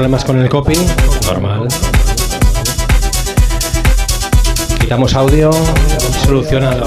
problemas con el copy, normal. Quitamos audio, solucionado.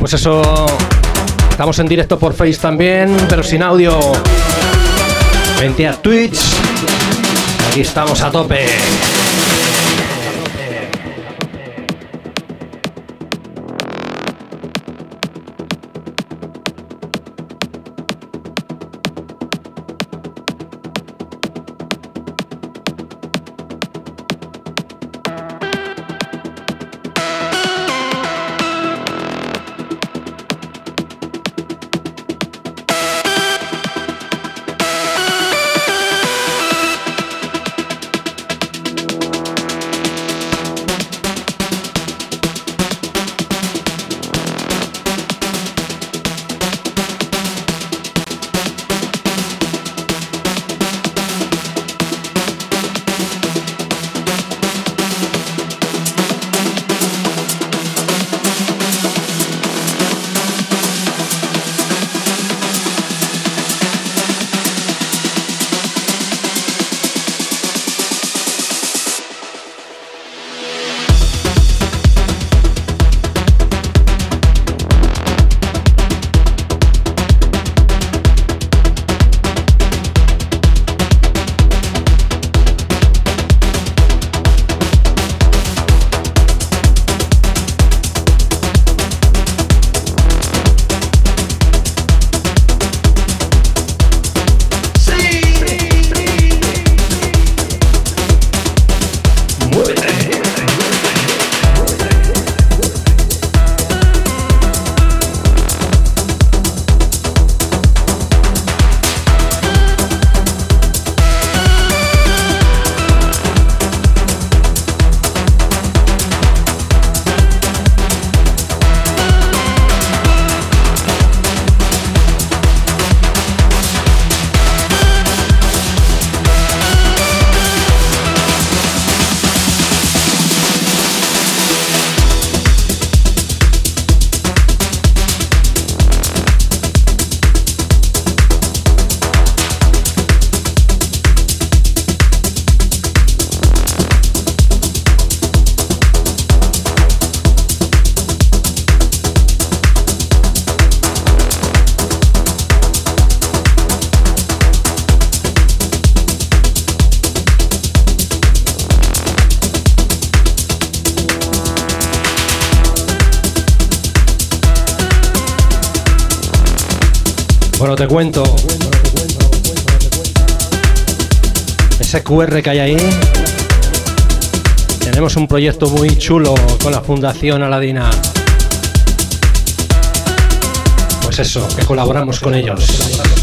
Pues eso. Estamos en directo por Face también, pero sin audio. Vente a Twitch. Aquí estamos a tope. Bueno, te cuento. Ese QR que hay ahí. Tenemos un proyecto muy chulo con la Fundación Aladina. Pues eso, que colaboramos con ellos.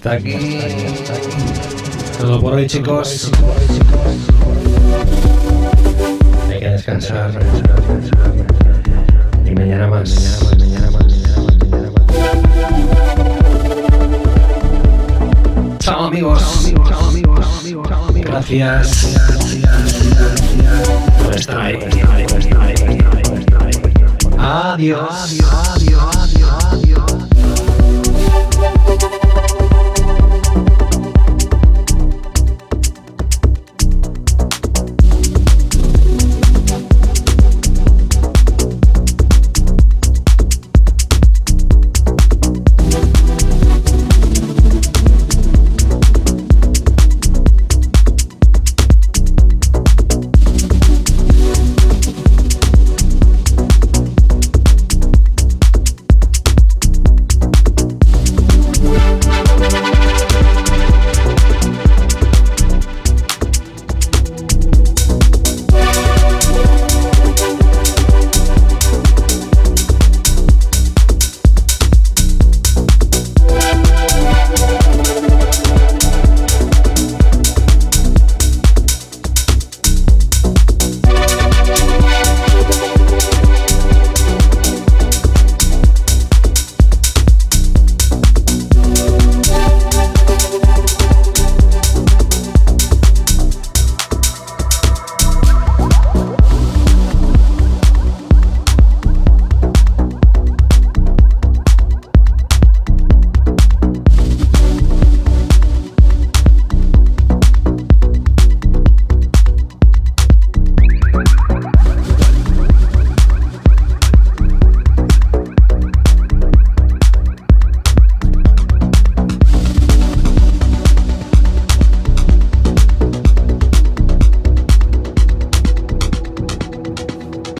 Hasta aquí. Todo por hoy, chicos. Hay que descansar. Y mañana más. Chao amigos. Gracias por estar ahí. Adiós. Adiós.